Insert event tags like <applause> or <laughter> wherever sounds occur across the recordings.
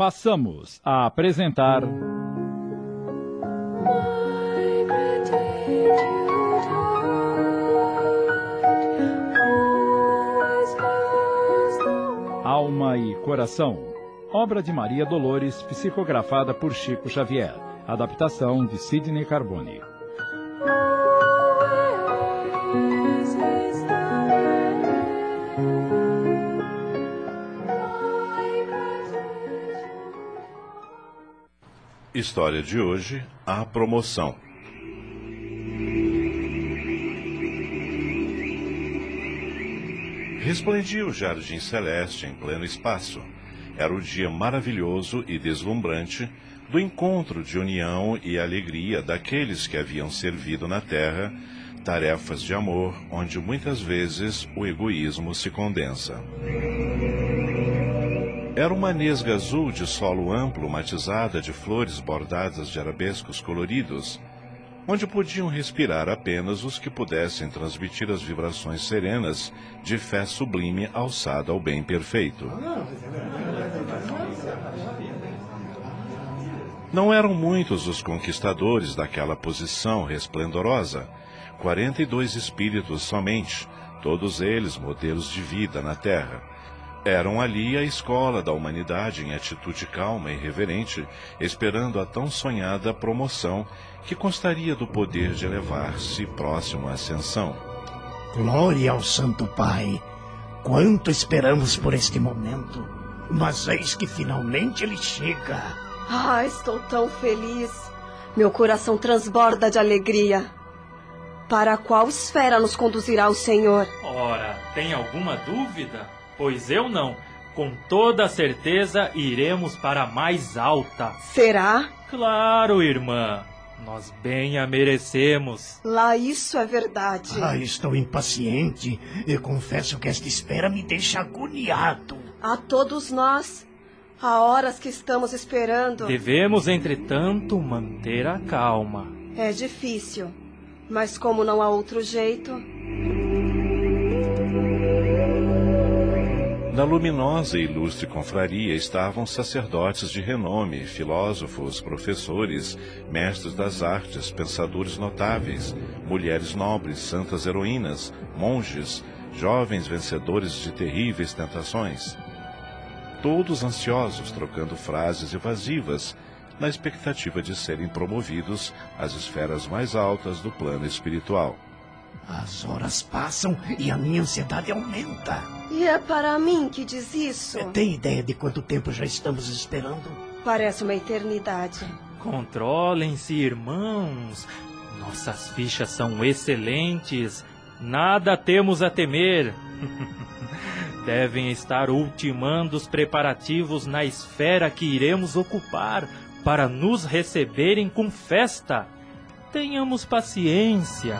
passamos a apresentar. Alma e Coração. Obra de Maria Dolores, psicografada por Chico Xavier. Adaptação de Sidney Carbone. História de hoje: A promoção. Resplendia o jardim celeste em pleno espaço. Era o dia maravilhoso e deslumbrante do encontro de união e alegria daqueles que haviam servido na terra tarefas de amor onde muitas vezes o egoísmo se condensa. Era uma nesga azul de solo amplo matizada de flores bordadas de arabescos coloridos, onde podiam respirar apenas os que pudessem transmitir as vibrações serenas de fé sublime alçada ao bem perfeito. Não eram muitos os conquistadores daquela posição resplendorosa, quarenta e dois espíritos somente, todos eles modelos de vida na Terra. Eram ali a escola da humanidade em atitude calma e reverente, esperando a tão sonhada promoção que constaria do poder de elevar-se próximo à ascensão. Glória ao Santo Pai! Quanto esperamos por este momento! Mas eis que finalmente ele chega! Ah, estou tão feliz! Meu coração transborda de alegria. Para qual esfera nos conduzirá o Senhor? Ora, tem alguma dúvida? Pois eu não. Com toda certeza iremos para a mais alta. Será? Claro, irmã. Nós bem a merecemos. Lá isso é verdade. Ah, estou impaciente. Eu confesso que esta espera me deixa agoniado. A todos nós. Há horas que estamos esperando. Devemos, entretanto, manter a calma. É difícil. Mas como não há outro jeito. Na luminosa e ilustre confraria estavam sacerdotes de renome, filósofos, professores, mestres das artes, pensadores notáveis, mulheres nobres, santas heroínas, monges, jovens vencedores de terríveis tentações. Todos ansiosos, trocando frases evasivas, na expectativa de serem promovidos às esferas mais altas do plano espiritual. As horas passam e a minha ansiedade aumenta. E é para mim que diz isso? Tem ideia de quanto tempo já estamos esperando? Parece uma eternidade. Controlem-se, irmãos. Nossas fichas são excelentes. Nada temos a temer. <laughs> Devem estar ultimando os preparativos na esfera que iremos ocupar para nos receberem com festa. Tenhamos paciência.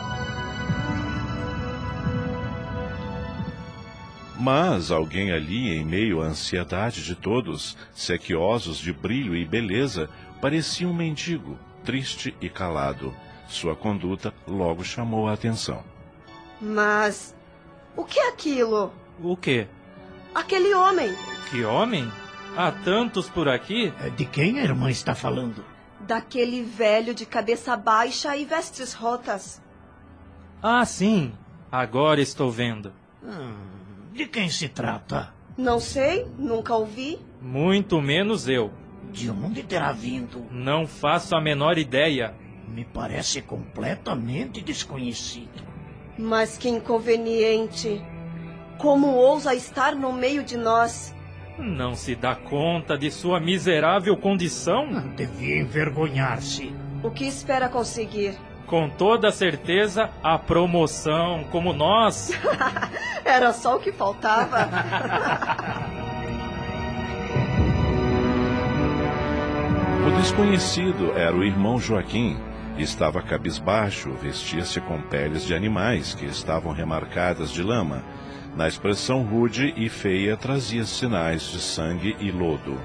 Mas alguém ali, em meio à ansiedade de todos, sequiosos de brilho e beleza, parecia um mendigo, triste e calado. Sua conduta logo chamou a atenção. Mas. O que é aquilo? O quê? Aquele homem. Que homem? Há tantos por aqui? É, de quem a irmã está falando? Daquele velho de cabeça baixa e vestes rotas. Ah, sim. Agora estou vendo. Hum. De quem se trata? Não sei, nunca ouvi. Muito menos eu. De onde terá vindo? Não faço a menor ideia. Me parece completamente desconhecido. Mas que inconveniente. Como ousa estar no meio de nós? Não se dá conta de sua miserável condição? Devia envergonhar-se. O que espera conseguir? Com toda certeza, a promoção, como nós. <laughs> Era só o que faltava. <laughs> o desconhecido era o irmão Joaquim. Estava cabisbaixo, vestia-se com peles de animais que estavam remarcadas de lama. Na expressão rude e feia trazia sinais de sangue e lodo.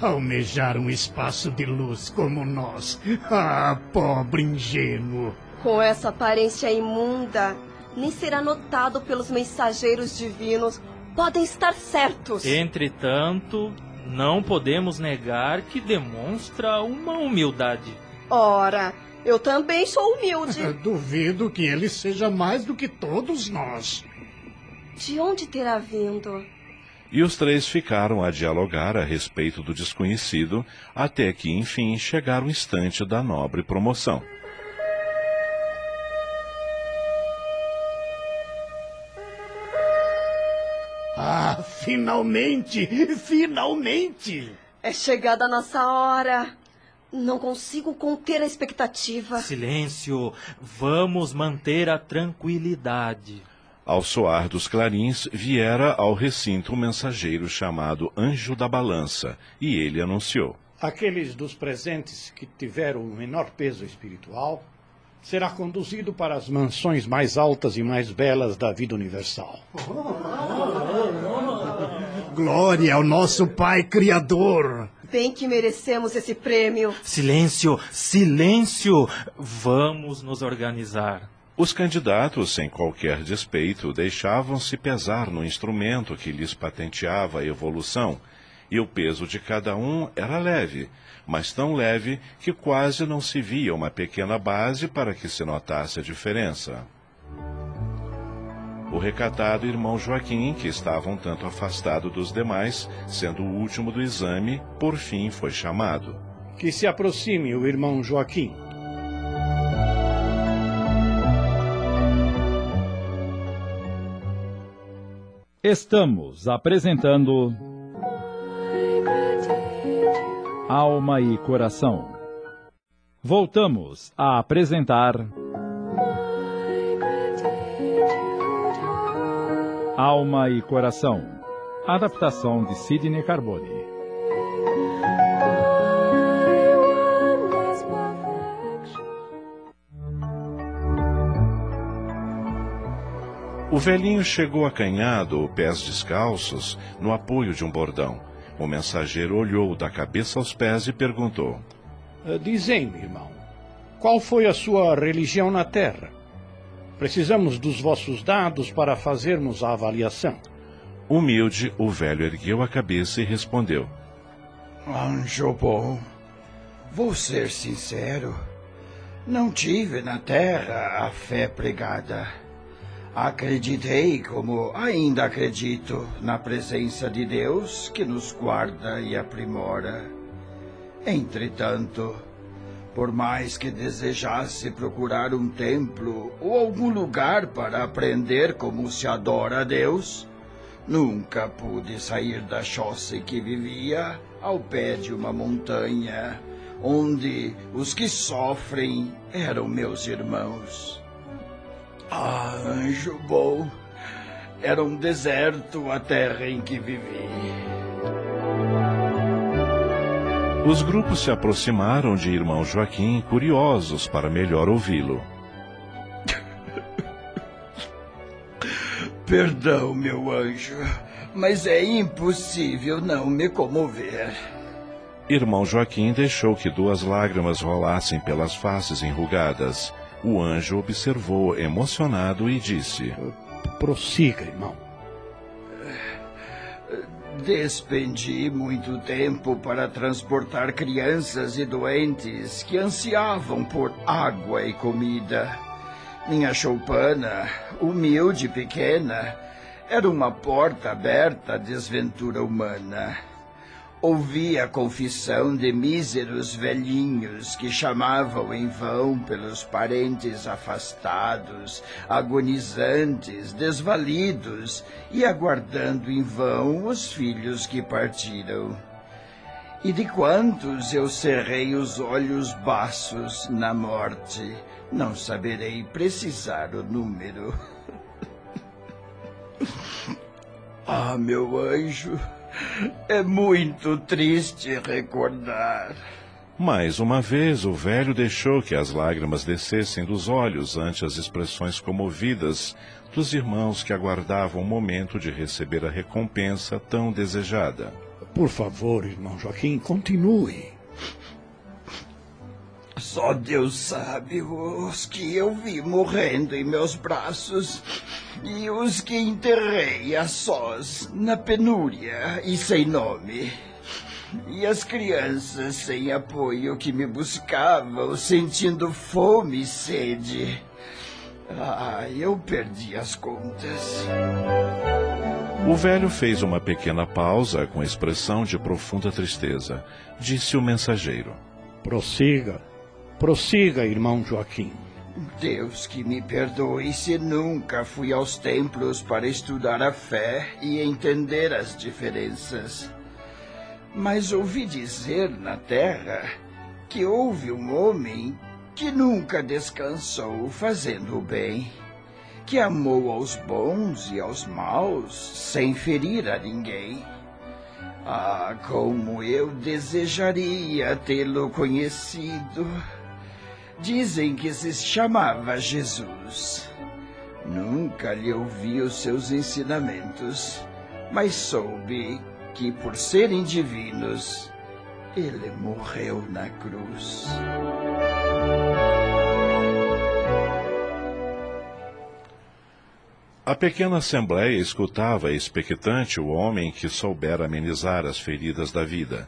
Almejar um espaço de luz como nós. Ah, pobre ingênuo. Com essa aparência imunda, nem será notado pelos mensageiros divinos. Podem estar certos. Entretanto, não podemos negar que demonstra uma humildade. Ora, eu também sou humilde. <laughs> Duvido que ele seja mais do que todos nós. De onde terá vindo? E os três ficaram a dialogar a respeito do desconhecido, até que, enfim, chegaram o instante da nobre promoção. Ah, finalmente! Finalmente! É chegada a nossa hora. Não consigo conter a expectativa. Silêncio! Vamos manter a tranquilidade. Ao soar dos clarins, viera ao recinto um mensageiro chamado Anjo da Balança, e ele anunciou: Aqueles dos presentes que tiveram o menor peso espiritual será conduzido para as mansões mais altas e mais belas da vida universal. <laughs> Glória ao nosso Pai Criador! Bem que merecemos esse prêmio. Silêncio! Silêncio! Vamos nos organizar. Os candidatos, sem qualquer despeito, deixavam-se pesar no instrumento que lhes patenteava a evolução, e o peso de cada um era leve, mas tão leve que quase não se via uma pequena base para que se notasse a diferença. O recatado irmão Joaquim, que estava um tanto afastado dos demais, sendo o último do exame, por fim foi chamado. Que se aproxime o irmão Joaquim. Estamos apresentando Alma e Coração. Voltamos a apresentar Alma e Coração. Adaptação de Sidney Carbone. O velhinho chegou acanhado, pés descalços, no apoio de um bordão. O mensageiro olhou da cabeça aos pés e perguntou: Uh, Dizem-me, irmão, qual foi a sua religião na Terra? Precisamos dos vossos dados para fazermos a avaliação. Humilde, o velho ergueu a cabeça e respondeu: Anjo bom, vou ser sincero. Não tive na terra a fé pregada. Acreditei, como ainda acredito, na presença de Deus que nos guarda e aprimora. Entretanto, por mais que desejasse procurar um templo ou algum lugar para aprender como se adora a Deus, nunca pude sair da choça que vivia ao pé de uma montanha, onde os que sofrem eram meus irmãos. Ah, anjo bom, era um deserto a terra em que vivi. Os grupos se aproximaram de irmão Joaquim, curiosos para melhor ouvi-lo. <laughs> Perdão, meu anjo, mas é impossível não me comover. Irmão Joaquim deixou que duas lágrimas rolassem pelas faces enrugadas. O anjo observou emocionado e disse: Prossiga, irmão. Despendi muito tempo para transportar crianças e doentes que ansiavam por água e comida. Minha choupana, humilde e pequena, era uma porta aberta à desventura humana. Ouvi a confissão de míseros velhinhos que chamavam em vão pelos parentes afastados, agonizantes, desvalidos e aguardando em vão os filhos que partiram. E de quantos eu cerrei os olhos baços na morte, não saberei precisar o número. <laughs> ah, meu anjo. É muito triste recordar. Mais uma vez, o velho deixou que as lágrimas descessem dos olhos ante as expressões comovidas dos irmãos que aguardavam o momento de receber a recompensa tão desejada. Por favor, irmão Joaquim, continue. Só Deus sabe os que eu vi morrendo em meus braços e os que enterrei a sós na penúria e sem nome. E as crianças sem apoio que me buscavam, sentindo fome e sede. Ah, eu perdi as contas. O velho fez uma pequena pausa com expressão de profunda tristeza. Disse o mensageiro: Prossiga, prossiga, irmão Joaquim. Deus que me perdoe se nunca fui aos templos para estudar a fé e entender as diferenças. Mas ouvi dizer na terra que houve um homem que nunca descansou fazendo o bem, que amou aos bons e aos maus sem ferir a ninguém. Ah, como eu desejaria tê-lo conhecido. Dizem que se chamava Jesus. Nunca lhe ouvi os seus ensinamentos, mas soube que, por serem divinos, ele morreu na cruz. A pequena assembleia escutava expectante o homem que soubera amenizar as feridas da vida.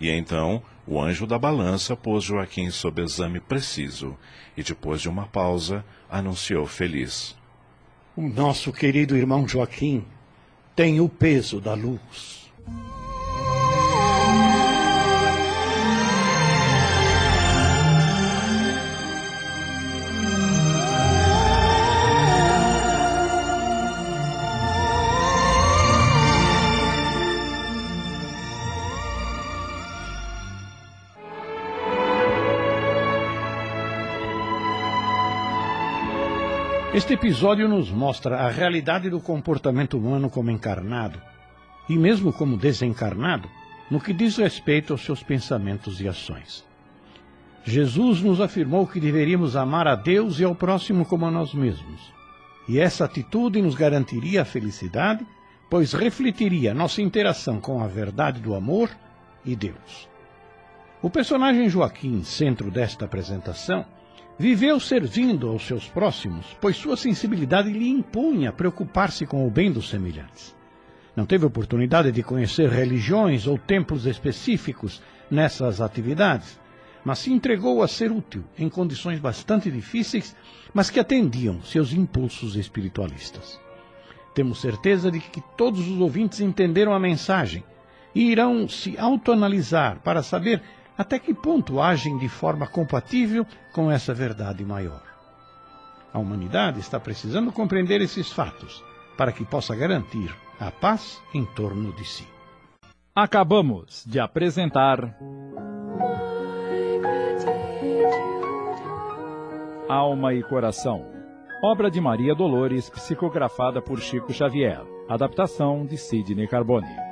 E então o anjo da balança pôs Joaquim sob exame preciso e, depois de uma pausa, anunciou feliz: O nosso querido irmão Joaquim tem o peso da luz. Este episódio nos mostra a realidade do comportamento humano como encarnado e mesmo como desencarnado no que diz respeito aos seus pensamentos e ações. Jesus nos afirmou que deveríamos amar a Deus e ao próximo como a nós mesmos. E essa atitude nos garantiria a felicidade, pois refletiria nossa interação com a verdade do amor e Deus. O personagem Joaquim, centro desta apresentação, Viveu servindo aos seus próximos, pois sua sensibilidade lhe impunha preocupar-se com o bem dos semelhantes. Não teve oportunidade de conhecer religiões ou templos específicos nessas atividades, mas se entregou a ser útil em condições bastante difíceis, mas que atendiam seus impulsos espiritualistas. Temos certeza de que todos os ouvintes entenderam a mensagem e irão se autoanalisar para saber até que ponto agem de forma compatível com essa verdade maior. A humanidade está precisando compreender esses fatos para que possa garantir a paz em torno de si. Acabamos de apresentar. Alma e Coração. Obra de Maria Dolores, psicografada por Chico Xavier. Adaptação de Sidney Carbone.